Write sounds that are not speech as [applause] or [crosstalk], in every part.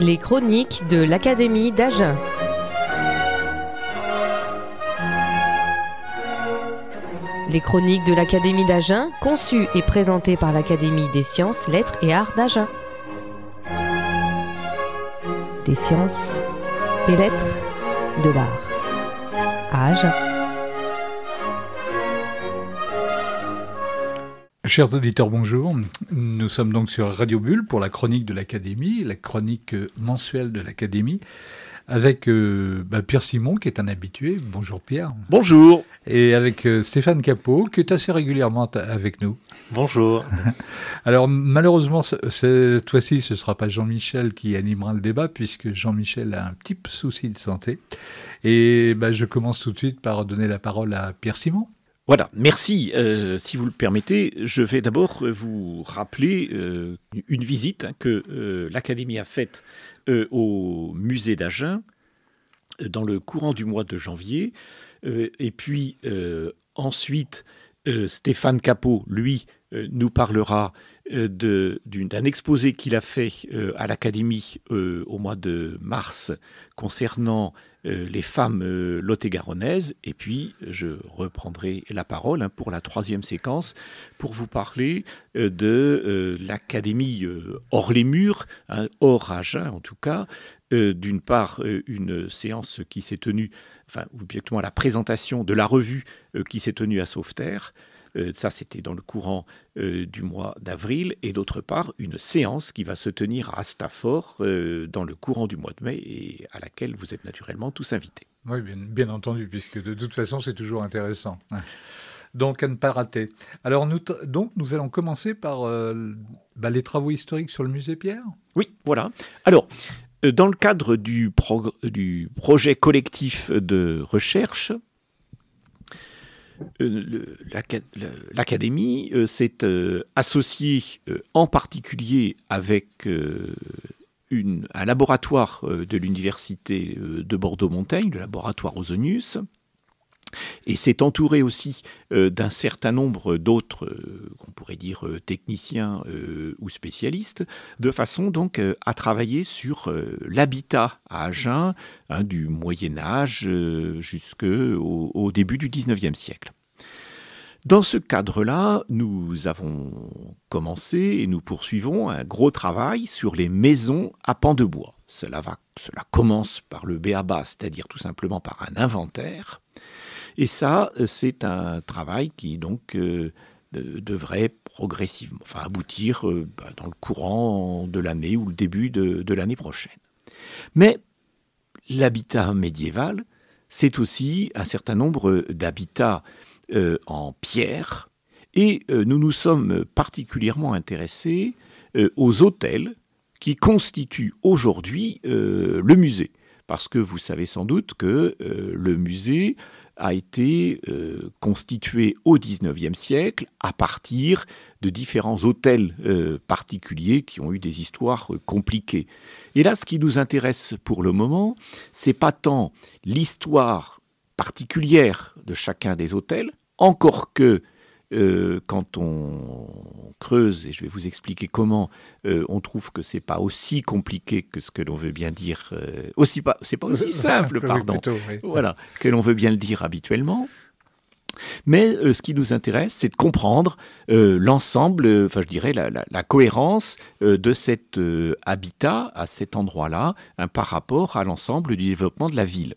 Les chroniques de l'Académie d'Agen. Les chroniques de l'Académie d'Agen, conçues et présentées par l'Académie des sciences, lettres et arts d'Agen. Des sciences, des lettres, de l'art. À Agen. Chers auditeurs, bonjour. Nous sommes donc sur Radio Bulle pour la chronique de l'Académie, la chronique mensuelle de l'Académie, avec euh, bah, Pierre Simon, qui est un habitué. Bonjour Pierre. Bonjour. Et avec euh, Stéphane Capot, qui est assez régulièrement avec nous. Bonjour. [laughs] Alors malheureusement, ce- cette fois-ci, ce ne sera pas Jean-Michel qui animera le débat, puisque Jean-Michel a un petit souci de santé. Et bah, je commence tout de suite par donner la parole à Pierre Simon. Voilà, merci. Euh, si vous le permettez, je vais d'abord euh, vous rappeler euh, une visite hein, que l'Académie a faite au musée d'Agen dans le courant du mois de janvier. Et puis ensuite, Stéphane Capot, lui, nous parlera d'un exposé qu'il a fait euh, à l'Académie euh, au mois de mars concernant euh, les femmes euh, lot-et-garonnaises. Et puis, je reprendrai la parole hein, pour la troisième séquence pour vous parler euh, de euh, l'Académie euh, hors les murs, hein, hors Agen en tout cas. Euh, D'une part, euh, une séance qui s'est tenue, enfin, ou directement la présentation de la revue euh, qui s'est tenue à Sauveterre. Euh, ça, c'était dans le courant euh, du mois d'avril. Et d'autre part, une séance qui va se tenir à Stafford euh, dans le courant du mois de mai et à laquelle vous êtes naturellement tous invités. Oui, bien, bien entendu, puisque de toute façon, c'est toujours intéressant. Donc, à ne pas rater. Alors, nous, donc, nous allons commencer par euh, bah, les travaux historiques sur le musée Pierre? Oui, voilà. Alors, dans le cadre du projet collectif de recherche, euh, le- l'aca- le- l'Académie euh, s'est euh, associée euh, en particulier avec euh, un laboratoire euh, de l'Université euh, de Bordeaux-Montaigne, le laboratoire Ozonius, et s'est entouré aussi euh, d'un certain nombre d'autres, euh, qu'on pourrait dire euh, techniciens ou spécialistes, de façon donc à travailler sur l'habitat à Agen hein, du Moyen Âge jusqu'au au début du XIXe siècle. Dans ce cadre-là, nous avons commencé et nous poursuivons un gros travail sur les maisons à pans de bois. Cela, va, cela commence par le BABA, c'est-à-dire tout simplement par un inventaire. Et ça, euh, c'est un travail qui donc euh, de- devrait progressivement, enfin aboutir euh, bah, dans le courant de l'année ou le début de, l'année prochaine. Mais l'habitat médiéval, c'est aussi un certain nombre d'habitats euh, en pierre, et euh, nous nous sommes particulièrement intéressés euh, aux hôtels qui constituent aujourd'hui euh, le musée. Parce que vous savez sans doute que euh, le musée a été euh, constitué au XIXe siècle à partir de différents hôtels euh, particuliers qui ont eu des histoires euh, compliquées. Et là, ce qui nous intéresse pour le moment, c'est pas tant l'histoire particulière de chacun des hôtels, encore que euh, quand on creuse, et je vais vous expliquer comment, euh, on trouve que c'est pas aussi compliqué que ce que l'on veut bien dire, euh, aussi pas, c'est pas aussi [laughs] simple, pardon, plutôt, oui. voilà, que l'on veut bien le dire habituellement. Mais euh, ce qui nous intéresse, c'est de comprendre euh, l'ensemble, euh, enfin je dirais la, la- la cohérence de cet habitat à cet endroit-là hein, par rapport à l'ensemble du développement de la ville.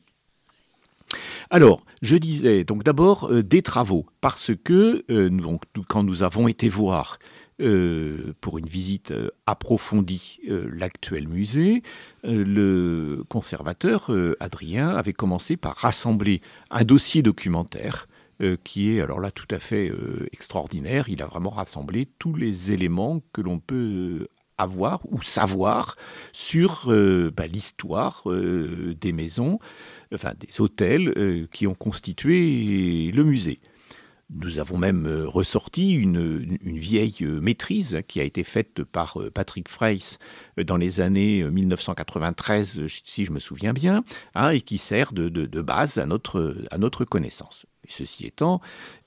Alors, je disais donc d'abord euh, des travaux, parce que euh, quand nous avons été voir euh, pour une visite approfondie l'actuel musée, le conservateur Adrien avait commencé par rassembler un dossier documentaire qui est alors là tout à fait extraordinaire. Il a vraiment rassemblé tous les éléments que l'on peut avoir ou savoir sur bah, l'histoire des maisons, enfin des hôtels euh, qui ont constitué le musée. Nous avons même euh, ressorti une, vieille euh, maîtrise qui a été faite par Patrick Freys dans les années euh, 1993, euh, si je me souviens bien, hein, et qui sert de, base à notre connaissance. Ceci étant,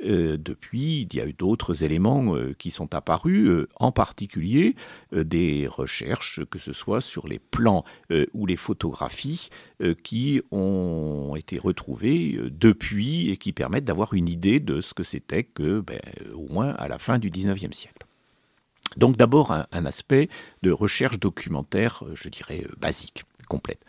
euh, depuis, il y a eu d'autres éléments euh, qui sont apparus, euh, en particulier des recherches, que ce soit sur les plans ou les photographies, qui ont été retrouvées depuis et qui permettent d'avoir une idée de ce que c'était que, ben, au moins à la fin du XIXe siècle. Donc d'abord un, un, aspect de recherche documentaire, je dirais, basique, complète.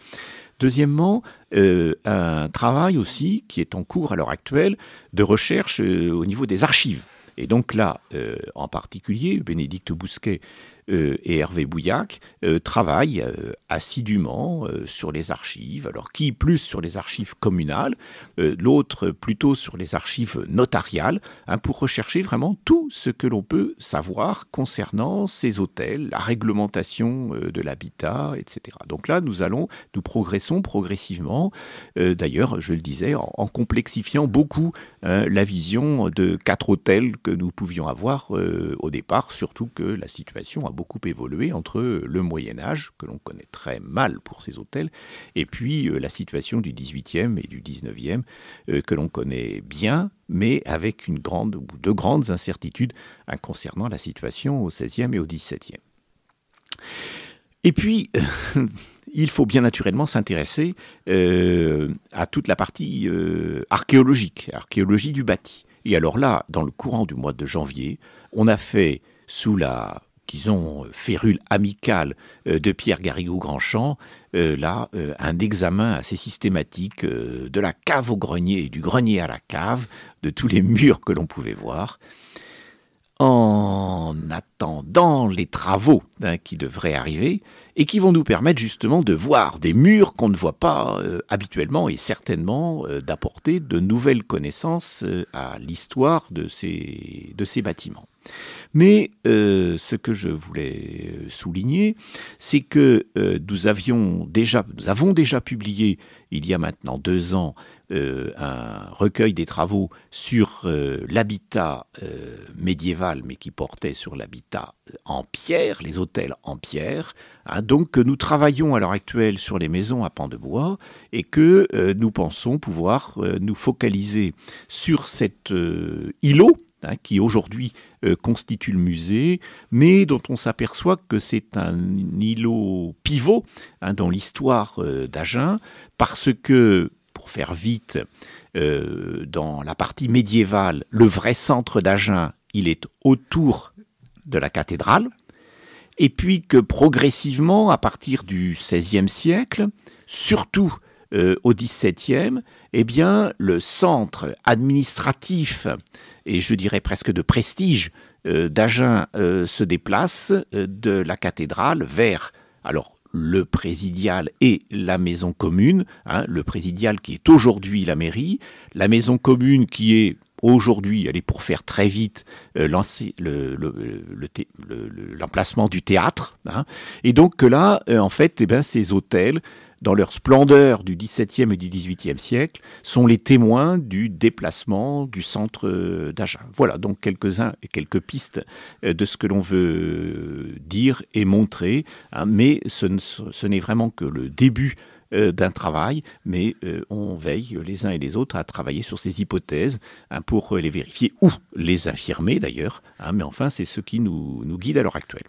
Deuxièmement, euh, un travail aussi qui est en cours à l'heure actuelle de recherche euh, au niveau des archives. Et donc là, euh, en particulier, Bénédicte Bousquet et Hervé Bouillac euh, travaillent euh, assidûment sur les archives. Alors qui plus sur les archives communales, l'autre plutôt sur les archives notariales, hein, pour rechercher vraiment tout ce que l'on peut savoir concernant ces hôtels, la réglementation de l'habitat, etc. Donc là, nous allons, nous progressons progressivement. D'ailleurs, je le disais, en, complexifiant beaucoup hein, la vision de quatre hôtels que nous pouvions avoir au départ, surtout que la situation a beaucoup évolué entre le Moyen Âge, que l'on connaît très mal pour ces hôtels, et puis euh, la situation du XVIIIe et du XIXe, euh, que l'on connaît bien, mais avec une grande ou de grandes incertitudes hein, concernant la situation au XVIe et au XVIIe. Et puis, [laughs] il faut bien naturellement s'intéresser euh, à toute la partie archéologique, archéologie du bâti. Et alors là, dans le courant du mois de janvier, on a fait, sous la disons, férule amicale euh, de Pierre Garrigou-Grandchamp, euh, là, euh, un examen assez systématique de la cave au grenier et du grenier à la cave, de tous les murs que l'on pouvait voir, en attendant les travaux hein, qui devraient arriver et qui vont nous permettre justement de voir des murs qu'on ne voit pas habituellement et certainement d'apporter de nouvelles connaissances à l'histoire de ces bâtiments. Mais euh, ce que je voulais euh, souligner, c'est que euh, nous, avons déjà publié, il y a maintenant deux ans, un recueil des travaux sur l'habitat médiéval, mais qui portait sur l'habitat en pierre, les hôtels en pierre. Hein. donc nous travaillons à l'heure actuelle sur les maisons à pans de bois et que nous pensons pouvoir nous focaliser sur cet îlot Hein, qui aujourd'hui euh, constitue le musée, mais dont on s'aperçoit que c'est un îlot pivot hein, dans l'histoire euh, d'Agen, parce que, pour faire vite, euh, dans la partie médiévale, le vrai centre d'Agen, il est autour de la cathédrale, et puis que progressivement, à partir du XVIe siècle, surtout au XVIIe, eh bien, le centre administratif et je dirais presque de prestige euh, d'Agen euh, se déplace euh, de la cathédrale vers alors le présidial et la maison commune, hein, le présidial qui est aujourd'hui la mairie, la maison commune qui est aujourd'hui, elle est pour faire très vite, l'emplacement du théâtre. Hein. et donc là, en fait, eh ben, ces hôtels dans leur splendeur du XVIIe et du XVIIIe siècle, sont les témoins du déplacement du centre euh, d'Agen. Voilà donc quelques-uns et quelques pistes euh, de ce que l'on veut dire et montrer, hein, mais ce n'est vraiment que le début euh, d'un travail, mais on veille les uns et les autres à travailler sur ces hypothèses hein, pour les vérifier ou les affirmer d'ailleurs, hein, mais enfin c'est ce qui nous guide à l'heure actuelle.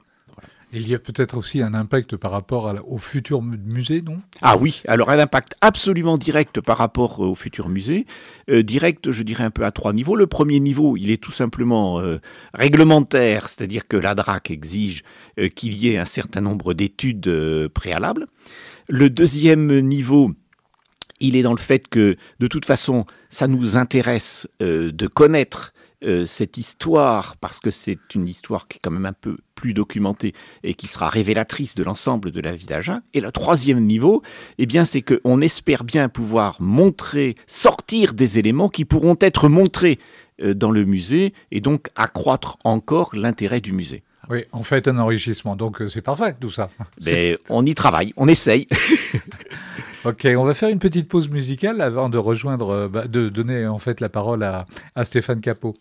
Il y a peut-être aussi un impact par rapport au futur musée, non? Ah oui, alors un impact absolument direct par rapport au futur musée. Euh, direct, je dirais un peu à trois niveaux. Le premier niveau, il est tout simplement euh, réglementaire, c'est-à-dire que la DRAC exige euh, qu'il y ait un certain nombre d'études préalables. Le deuxième niveau, il est dans le fait que, de toute façon, ça nous intéresse de connaître euh, cette histoire, parce que c'est une histoire qui est quand même un peu plus documentée et qui sera révélatrice de l'ensemble de la vie d'Agen. Et le troisième niveau, eh bien, c'est qu'on espère bien pouvoir montrer, sortir des éléments qui pourront être montrés euh, dans le musée et donc accroître encore l'intérêt du musée. Oui, en fait, un enrichissement. Donc, euh, c'est parfait, tout ça. Mais [laughs] on y travaille, on essaye. [laughs] ok, on va faire une petite pause musicale avant de rejoindre, euh, bah, de donner en fait la parole à, à Stéphane Capot.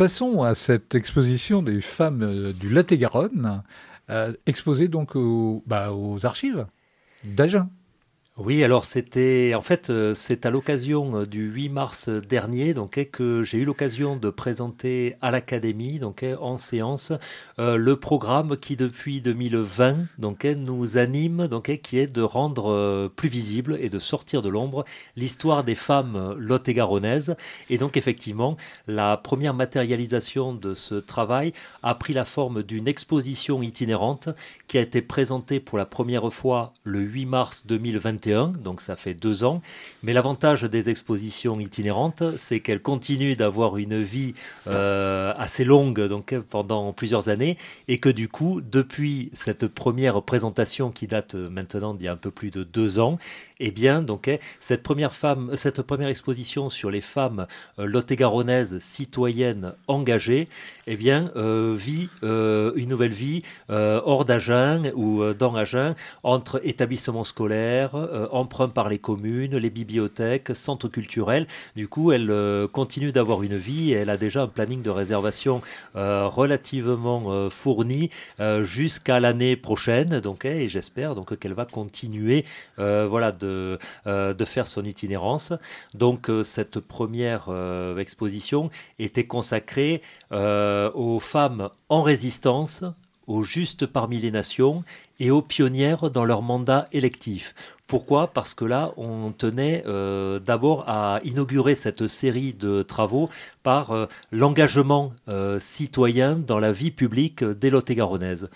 Passons à cette exposition des femmes euh, du Lot-et-Garonne, euh, exposée donc bah, aux archives d'Agen. Oui, alors c'était en fait euh, c'est à l'occasion euh, du 8 mars dernier donc eh, que j'ai eu l'occasion de présenter à l'académie donc eh, en séance euh, le programme qui depuis 2020 donc eh, nous anime donc qui est de rendre plus visible et de sortir de l'ombre l'histoire des femmes lot-et-garonnaises. Et donc effectivement la première matérialisation de ce travail a pris la forme d'une exposition itinérante qui a été présentée pour la première fois le 8 mars 2021 donc ça fait deux ans. Mais l'avantage des expositions itinérantes, c'est qu'elles continuent d'avoir une vie euh, assez longue, donc pendant plusieurs années, et que du coup, depuis cette première présentation qui date maintenant d'il y a un peu plus de deux ans, eh bien, donc, eh, cette première femme, cette première exposition sur les femmes euh, lot-et-garonnaises citoyennes engagées, eh bien, euh, vit euh, une nouvelle vie hors d'Agen ou dans Agen, entre établissements scolaires, emprunts par les communes, les bibliothèques, centres culturels. Du coup, elle continue d'avoir une vie et elle a déjà un planning de réservation relativement fourni jusqu'à l'année prochaine. Donc, eh, et j'espère donc qu'elle va continuer, voilà, de euh, de, faire son itinérance. Donc euh, cette première euh, exposition était consacrée aux femmes en résistance, aux justes parmi les nations et aux pionnières dans leur mandat électif. Pourquoi? Parce que là, on tenait d'abord à inaugurer cette série de travaux par l'engagement citoyen dans la vie publique des Lot-et-Garonnaises.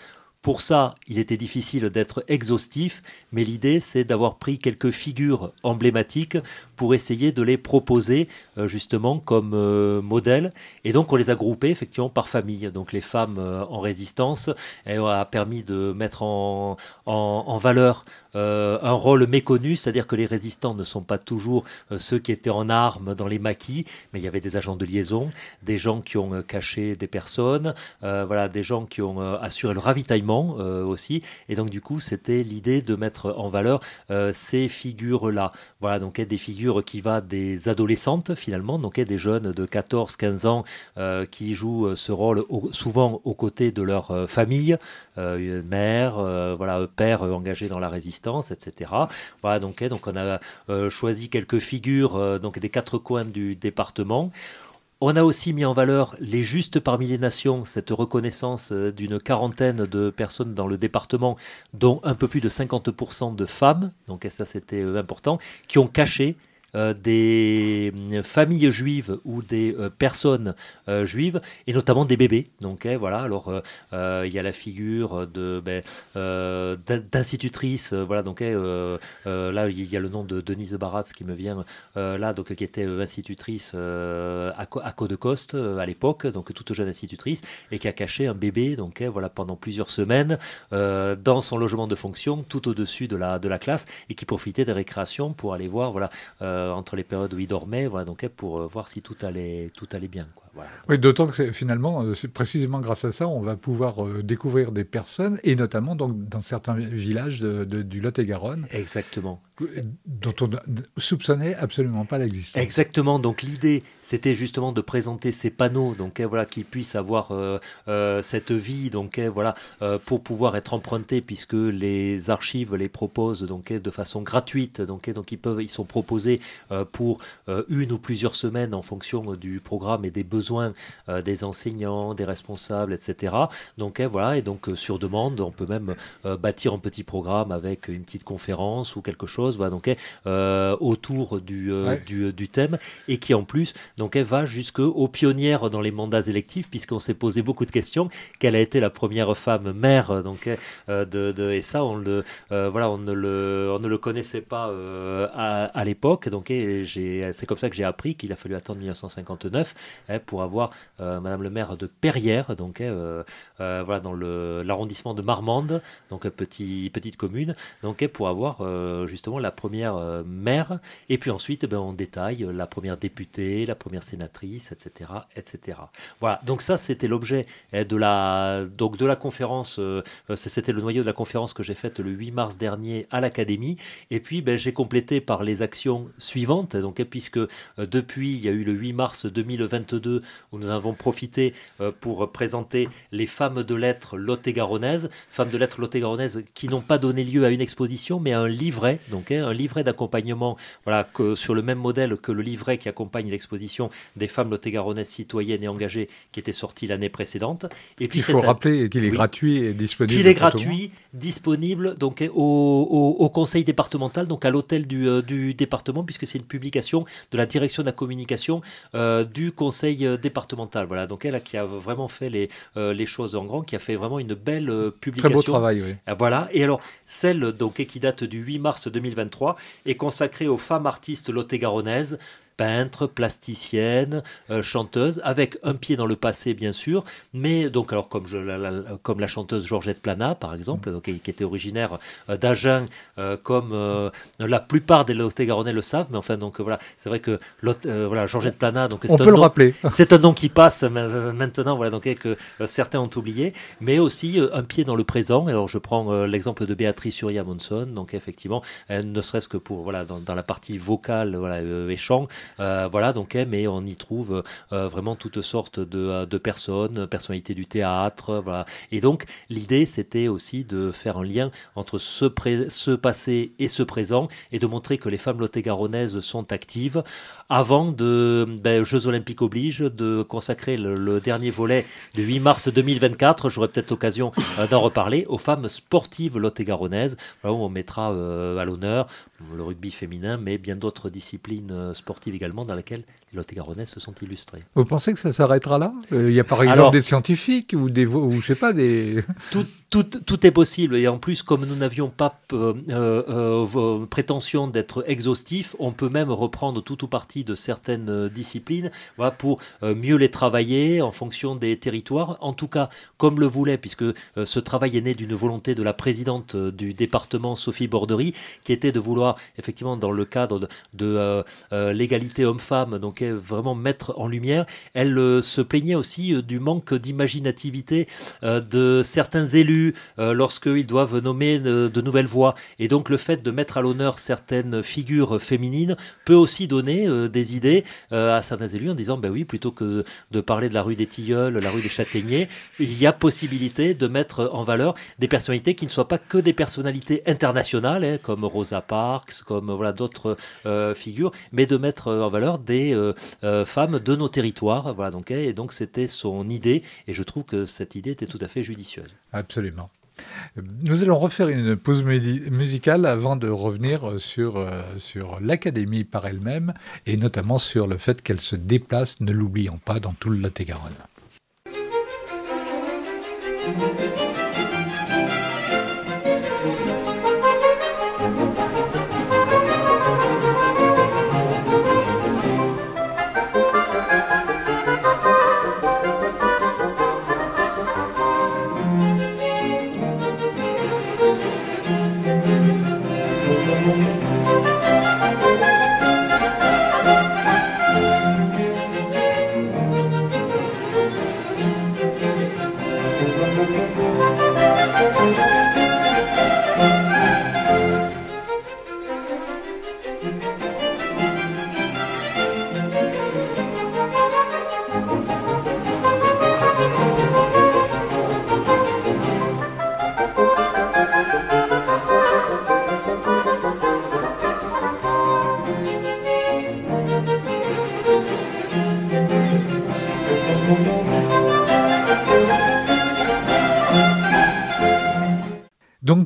Pour ça, il était difficile d'être exhaustif, mais l'idée, c'est d'avoir pris quelques figures emblématiques pour essayer de les proposer euh, justement comme euh, modèle. Et donc, on les a groupées effectivement par famille. Donc, les femmes euh, en résistance, et a permis de mettre en valeur euh, un rôle méconnu, c'est-à-dire que les résistants ne sont pas toujours euh, ceux qui étaient en armes dans les maquis, mais il y avait des agents de liaison, des gens qui ont euh, caché des personnes, voilà, des gens qui ont assuré le ravitaillement aussi. Et donc du coup, c'était l'idée de mettre en valeur ces figures-là. Voilà, donc des figures qui va des adolescentes finalement, donc des jeunes de 14-15 ans qui jouent ce rôle souvent aux côtés de leur famille, mère, voilà, père engagé dans la résistance etc. Voilà, donc, donc on a euh, choisi quelques figures euh, donc des quatre coins du département. On a aussi mis en valeur les justes parmi les nations, cette reconnaissance euh, d'une quarantaine de personnes dans le département, dont un peu plus de 50% de femmes, donc ça c'était important, qui ont caché des euh, familles juives ou des euh, personnes juives, et notamment des bébés. Donc eh, voilà, alors il y a la figure de ben, d'institutrice. voilà, donc eh, là il y a le nom de Denise Baratz qui me vient là, donc qui était institutrice à, à Côte à l'époque, donc toute jeune institutrice, et qui a caché un bébé, donc eh, voilà pendant plusieurs semaines dans son logement de fonction, tout au-dessus de la de la classe, et qui profitait des récréations pour aller voir voilà euh, entre les périodes où il dormait, voilà, donc pour euh, voir si tout allait, tout allait bien. Oui, d'autant que finalement, euh, c'est précisément grâce à ça, on va pouvoir euh, découvrir des personnes, et notamment donc, dans certains villages du Lot-et-Garonne. Exactement. Dont on ne soupçonnait absolument pas l'existence. Exactement. Donc l'idée, c'était justement de présenter ces panneaux, donc eh, voilà, qui puissent avoir euh, cette vie, donc eh, voilà, pour pouvoir être empruntés, puisque les archives les proposent donc eh, de façon gratuite, donc donc ils peuvent, ils sont proposés pour une ou plusieurs semaines en fonction du programme et des besoins euh, des enseignants, des responsables, etc. Donc eh, voilà, et donc euh, sur demande, on peut même euh, bâtir un petit programme avec une petite conférence ou quelque chose, voilà, donc eh, autour du, du, thème, et qui en plus donc eh, va jusqu'aux pionnières dans les mandats électifs, puisqu'on s'est posé beaucoup de questions. Quelle a été la première femme maire donc de, et ça on le voilà on ne le on ne le connaissait pas à, à l'époque. Donc c'est comme ça que j'ai appris qu'il a fallu attendre 1959 pour pour avoir Madame le maire de Perrières, donc voilà dans l'arrondissement de Marmande, donc petit, petite commune, donc pour avoir justement la première maire, et puis ensuite ben, on détaille la première députée, la première sénatrice, etc., etc. Voilà, donc ça c'était l'objet de la donc de la conférence, c'était le noyau de la conférence que j'ai faite le 8 mars dernier à l'Académie, et puis ben, j'ai complété par les actions suivantes, donc puisque depuis il y a eu le 8 mars 2022 où nous avons profité euh, pour présenter les femmes de lettres lot-et-garonnaises, femmes de lettres lot-et-garonnaises qui n'ont pas donné lieu à une exposition, mais à un livret, donc hein, un livret d'accompagnement, voilà, que, sur le même modèle que le livret qui accompagne l'exposition des femmes lot-et-garonnaises citoyennes et engagées qui était sorti l'année précédente. Et puis il faut rappeler qu'il est gratuit et disponible. Qu'il est gratuit, disponible donc au, au, conseil départemental, donc à l'hôtel du, euh, du département, puisque c'est une publication de la direction de la communication euh, du conseil euh, départemental. Voilà, donc elle qui a vraiment fait les, euh, les choses en grand, qui a fait vraiment une belle publication. Très beau travail, oui. Voilà, et alors celle donc qui date du 8 mars 2023 est consacrée aux femmes artistes lot-et-garonnaises peintre, plasticienne, euh, chanteuse, avec un pied dans le passé bien sûr, mais donc alors comme, je, la, comme la chanteuse Georgette Plana par exemple, donc, qui, était originaire euh, d'Agen, euh, comme la plupart des Lot-et-Garonnais le savent, mais enfin donc voilà, c'est vrai que voilà Georgette Plana, donc on peut le rappeler, [laughs] c'est un nom qui passe maintenant, voilà donc que certains ont oublié, mais aussi un pied dans le présent. Alors je prends l'exemple de Béatrice Uria Monson, donc effectivement, ne serait-ce que pour voilà dans, dans, la partie vocale, voilà et chant, voilà, donc, eh, mais on y trouve euh, vraiment toutes sortes de, euh, de, personnes, personnalités du théâtre, voilà. Et donc, l'idée, c'était aussi de faire un lien entre ce, ce passé et ce présent et de montrer que les femmes lot-et-garonnaises sont actives avant de ben, Jeux Olympiques oblige de consacrer le, dernier volet du 8 mars 2024. J'aurai peut-être l'occasion d'en reparler aux femmes sportives lot-et-garonnaises, où on mettra à l'honneur le rugby féminin, mais bien d'autres disciplines sportives également dans lesquelles les Lot-et-Garonnais se sont illustrés. Vous pensez que ça s'arrêtera là? Euh, Il y a par exemple des scientifiques ou des, ou je sais pas des. [laughs] Tout, tout, tout, est possible et en plus comme nous n'avions pas euh, euh, prétention d'être exhaustif, on peut même reprendre tout ou partie de certaines disciplines, voilà, pour mieux les travailler en fonction des territoires. En tout cas, comme le voulait, puisque ce travail est né d'une volonté de la présidente du département Sophie Borderie, qui était de vouloir effectivement dans le cadre de, de l'égalité homme-femme, donc vraiment mettre en lumière. Elle euh, se plaignait aussi euh, du manque d'imaginativité euh, de certains élus lorsqu'ils doivent nommer de, nouvelles voix. Et donc le fait de mettre à l'honneur certaines figures féminines peut aussi donner des idées à certains élus en disant, ben oui, plutôt que de parler de la rue des Tilleuls, la rue des Châtaigniers, il y a possibilité de mettre en valeur des personnalités qui ne soient pas que des personnalités internationales, hein, comme Rosa Parks, comme voilà d'autres figures, mais de mettre en valeur des femmes de nos territoires. Voilà, donc, et donc c'était son idée, et je trouve que cette idée était tout à fait judicieuse. Absolument. Nous allons refaire une pause musicale avant de revenir sur, euh, sur l'académie par elle-même et notamment sur le fait qu'elle se déplace, ne l'oublions pas, dans tout le Lot-et-Garonne.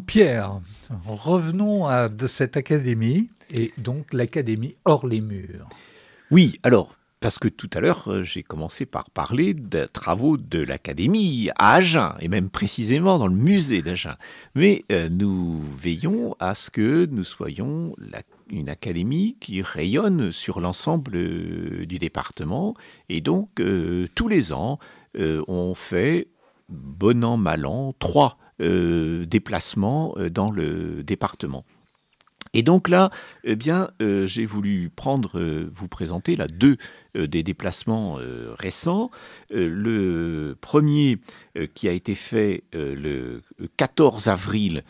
Pierre, revenons à de cette académie, et donc l'académie hors les murs. Oui, alors, parce que tout à l'heure, euh, j'ai commencé par parler des travaux de l'Académie à Agen, et même précisément dans le musée d'Agen. Mais euh, nous veillons à ce que nous soyons une académie qui rayonne sur l'ensemble euh, du département. Et donc, tous les ans, on fait, bon an, mal an, trois déplacements dans le département. Et donc là, eh bien, euh, j'ai voulu prendre, euh, vous présenter là deux euh, des déplacements récents. le premier qui a été fait le 14 avril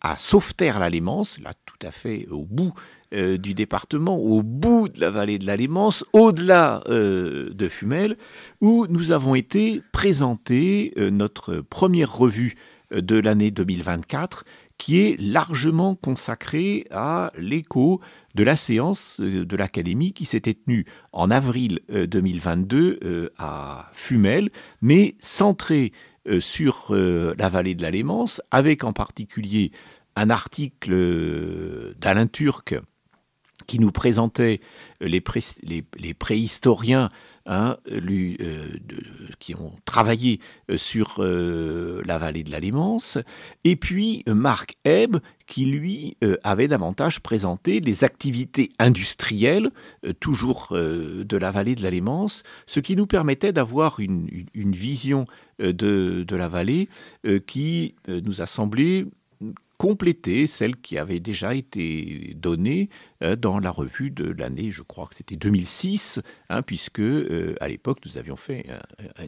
à Sauveterre-la-Lémance, là tout à fait au bout du département, au bout de la vallée de la Lémance, au-delà de Fumel, où nous avons été présenter notre première revue de l'année 2024 qui est largement consacré à l'écho de la séance euh, de l'Académie qui s'était tenue en avril 2022 euh, euh, à Fumel, mais centré sur la vallée de la Lémance, avec en particulier un article d'Alain Turc qui nous présentait les, préhistoriens Hein, euh, qui ont travaillé euh, sur euh, la vallée de la et puis Marc Ebb, qui lui avait davantage présenté les activités industrielles, toujours de la vallée de la Lémance, ce qui nous permettait d'avoir une, vision de, la vallée qui nous a semblé compléter celle qui avait déjà été donnée euh, dans la revue de l'année, je crois que c'était 2006, hein, puisque euh, à l'époque nous avions fait un,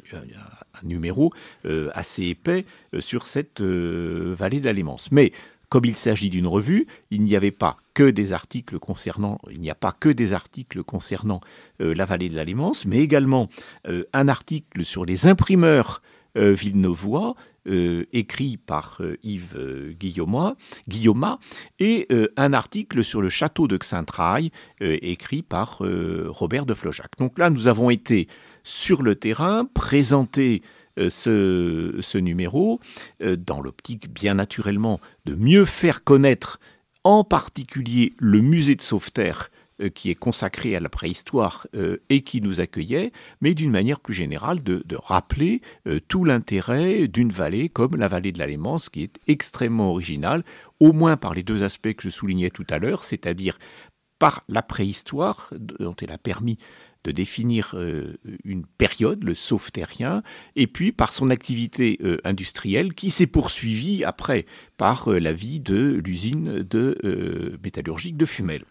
numéro euh, assez épais sur cette vallée d'Alémance. Mais comme il s'agit d'une revue, il n'y avait pas que des articles concernant, a pas que des articles concernant la vallée de l'Alémance, mais également un article sur les imprimeurs villeneuvois euh, écrit par euh, Yves euh, Guillaume, et un article sur le château de Xaintrailles écrit par Robert de Flojac. Donc là, nous avons été sur le terrain, présenter ce, ce, numéro, dans l'optique bien naturellement de mieux faire connaître en particulier le musée de Sauveterre euh, qui est consacré à la préhistoire euh, et qui nous accueillait, mais d'une manière plus générale de, rappeler euh, tout l'intérêt d'une vallée comme la vallée de la Lémance, qui est extrêmement originale, au moins par les deux aspects que je soulignais tout à l'heure, c'est-à-dire par la préhistoire, dont elle a permis de définir une période, le sauveterrien, et puis par son activité industrielle qui s'est poursuivie après par la vie de l'usine de métallurgique de Fumel.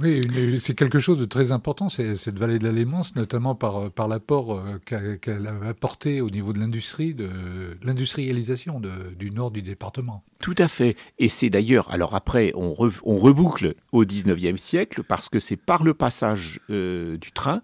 Oui, c'est quelque chose de très important, cette vallée de la Lémance, notamment par, par l'apport euh, qu'elle a apporté au niveau de l'industrie, de l'industrialisation du nord du département. Tout à fait. Et c'est d'ailleurs, alors après, on, reboucle au 19e siècle, parce que c'est par le passage euh, du train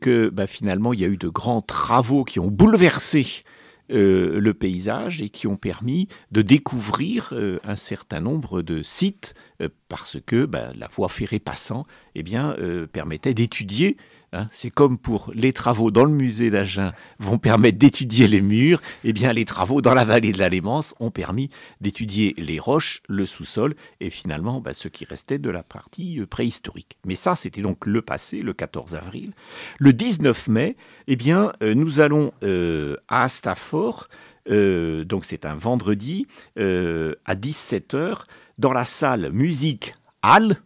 que bah, finalement il y a eu de grands travaux qui ont bouleversé euh, le paysage et qui ont permis de découvrir euh, un certain nombre de sites euh, parce que bah, la voie ferrée passant eh bien, permettait d'étudier Hein, c'est comme pour les travaux dans le musée d'Agen vont permettre d'étudier les murs, eh bien les travaux dans la vallée de la Lémance ont permis d'étudier les roches, le sous-sol et finalement bah, ce qui restait de la partie euh, préhistorique. Mais ça, c'était donc le passé, le 14 avril. Le 19 mai, eh bien, euh, nous allons euh, à Astafort, donc c'est un vendredi, à 17h, dans la salle musique Halle,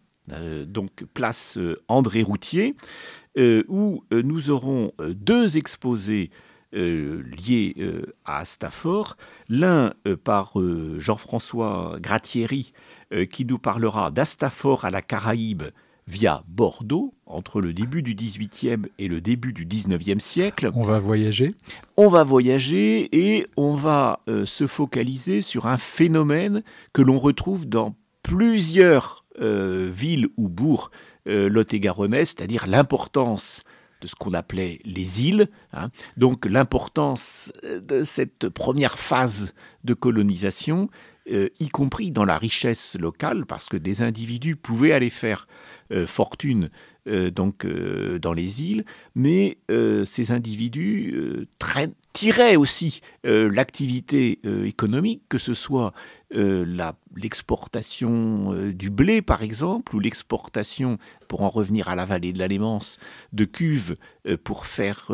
donc place André Routier. Euh, où euh, nous aurons euh, deux exposés liés à Stafford, l'un par Jean-François Gratieri, qui nous parlera d'Astafor à la Caraïbe via Bordeaux, entre le début du XVIIIe et le début du XIXe siècle. On va voyager. On va voyager et on va se focaliser sur un phénomène que l'on retrouve dans plusieurs villes ou bourgs euh, lot-et-garonnais, c'est-à-dire l'importance de ce qu'on appelait les îles, hein. donc l'importance de cette première phase de colonisation, euh, y compris dans la richesse locale, parce que des individus pouvaient aller faire euh, fortune donc dans les îles, mais ces individus tirait aussi l'activité économique, que ce soit l'exportation du blé par exemple, ou l'exportation, pour en revenir à la vallée de la Lémence, de cuves pour, faire,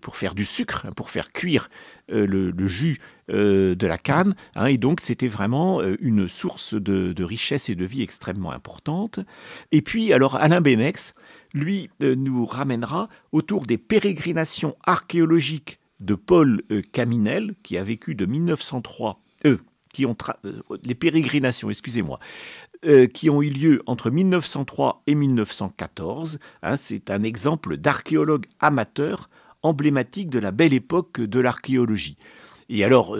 pour faire du sucre, hein, pour faire cuire le, jus de la canne. Hein, et donc c'était vraiment une source de, de, richesse et de vie extrêmement importante. Et puis alors Alain Benex, lui, nous ramènera autour des pérégrinations archéologiques de Paul euh, Caminel, qui a vécu de 1903, euh, qui ont euh, les pérégrinations, excusez-moi, qui ont eu lieu entre 1903 et 1914. Hein, c'est un exemple d'archéologue amateur emblématique de la belle époque de l'archéologie. Et alors,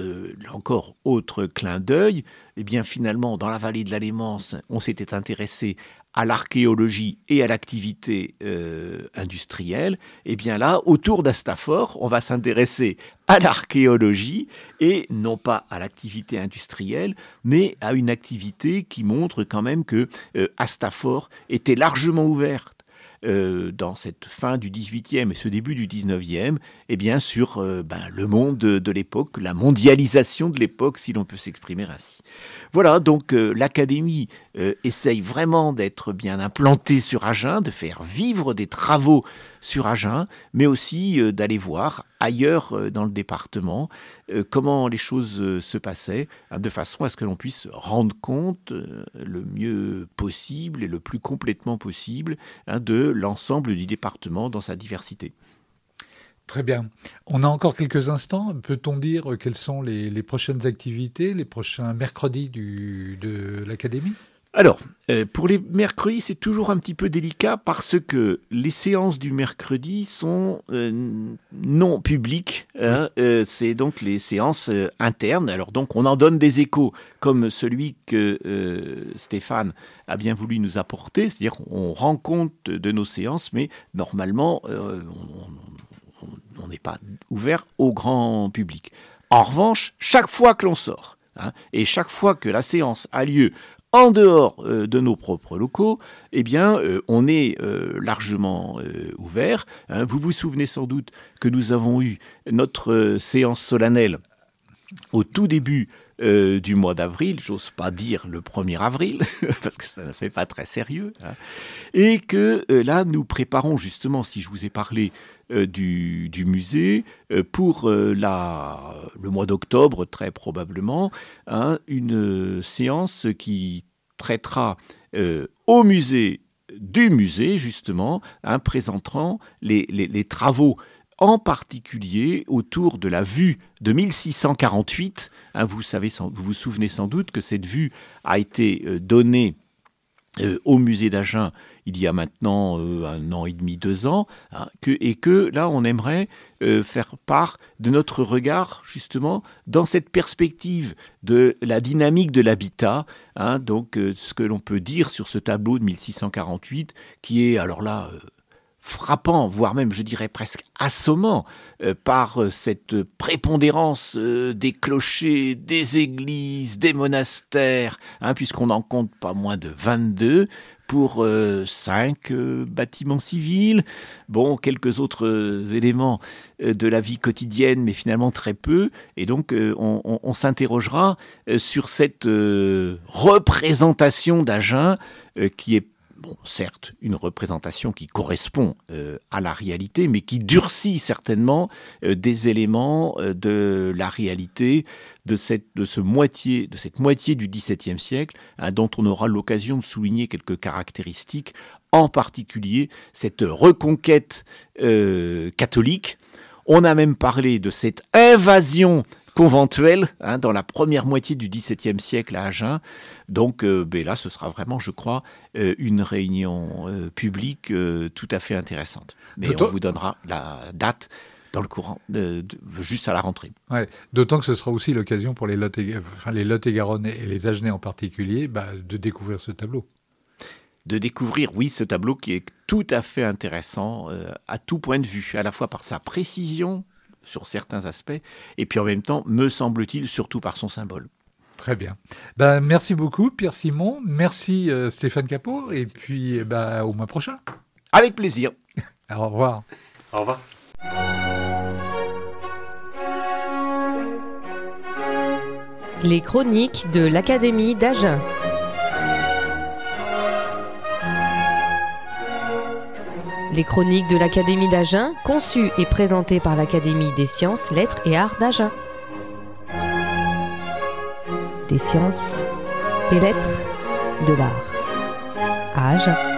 encore autre clin d'œil, eh bien finalement, dans la vallée de la Lémence, on s'était intéressé à l'archéologie et à l'activité euh, industrielle, et eh bien là, autour d'Astafor, on va s'intéresser à l'archéologie et non pas à l'activité industrielle, mais à une activité qui montre quand même que euh, Astafor était largement ouverte euh, dans cette fin du 18e et ce début du 19e, et bien sur euh, ben, le monde de, l'époque, la mondialisation de l'époque, si l'on peut s'exprimer ainsi. Voilà, donc euh, l'Académie essaye vraiment d'être bien implantée sur Agen, de faire vivre des travaux sur Agen, mais aussi euh, d'aller voir ailleurs euh, dans le département euh, comment les choses se passaient, hein, de façon à ce que l'on puisse rendre compte le mieux possible et le plus complètement possible hein, de l'ensemble du département dans sa diversité. Très bien. On a encore quelques instants. Peut-on dire quelles sont les, prochaines activités, les prochains mercredis de l'Académie? Alors, euh, pour les mercredis, c'est toujours un petit peu délicat parce que les séances du mercredi sont euh, non publiques. Hein, euh, c'est donc les séances internes. Alors donc, on en donne des échos, comme celui que Stéphane a bien voulu nous apporter, c'est-à-dire qu'on rend compte de nos séances, mais normalement, on n'est pas ouvert au grand public. En revanche, chaque fois que l'on sort, hein, et chaque fois que la séance a lieu en dehors euh, de nos propres locaux, eh bien, euh, on est euh, largement ouvert. Hein. vous vous souvenez sans doute que nous avons eu notre séance solennelle au tout début du mois d'avril, j'ose pas dire le 1er avril, [laughs] parce que ça ne fait pas très sérieux, hein. et que là, nous préparons justement, si je vous ai parlé du, musée, pour la, le mois d'octobre, très probablement, hein, une séance qui traitera euh, au musée du musée, justement, hein, présentant les, les, travaux en particulier autour de la vue de 1648. Hein, vous, savez, vous vous souvenez sans doute que cette vue a été euh, donnée euh, au musée d'Agen il y a maintenant un an et demi, deux ans, hein, et que là, on aimerait faire part de notre regard, justement, dans cette perspective de la dynamique de l'habitat, Hein, donc, euh, ce que l'on peut dire sur ce tableau de 1648, qui est alors là euh, frappant, voire même, je dirais presque assommant, euh, par cette prépondérance des clochers, des églises, des monastères, hein, puisqu'on en compte pas moins de 22, pour euh, cinq euh, bâtiments civils, bon, quelques autres euh, éléments de la vie quotidienne, mais finalement très peu. Et donc, on, s'interrogera sur cette représentation d'Agen qui est certes, une représentation qui correspond euh, à la réalité, mais qui durcit certainement euh, des éléments euh, de la réalité de cette, moitié, de cette moitié du XVIIe siècle, hein, dont on aura l'occasion de souligner quelques caractéristiques, en particulier cette reconquête catholique. On a même parlé de cette invasion conventuelle hein, dans la première moitié du XVIIe siècle à Agen. Donc euh, ben là, ce sera vraiment, je crois, euh, une réunion euh, publique tout à fait intéressante. Mais on vous donnera la date dans le courant, de, juste à la rentrée. Ouais, D'autant que ce sera aussi l'occasion pour les Lot et, enfin, les Lot et Garonne et les Agenais en particulier bah, de découvrir ce tableau. De découvrir, oui, ce tableau qui est tout à fait intéressant à tout point de vue, à la fois par sa précision, sur certains aspects, et puis en même temps, me semble-t-il, surtout par son symbole. Très bien. Ben, merci beaucoup, Pierre Simon. Merci, euh, Stéphane Capot. Et puis, ben, au mois prochain. Avec plaisir. [laughs] Au revoir. Au revoir. Les chroniques de l'Académie d'Agen. Les chroniques de l'Académie d'Agen, conçues et présentées par l'Académie des sciences, lettres et arts d'Agen. Des sciences, des lettres, de l'art. À Agen.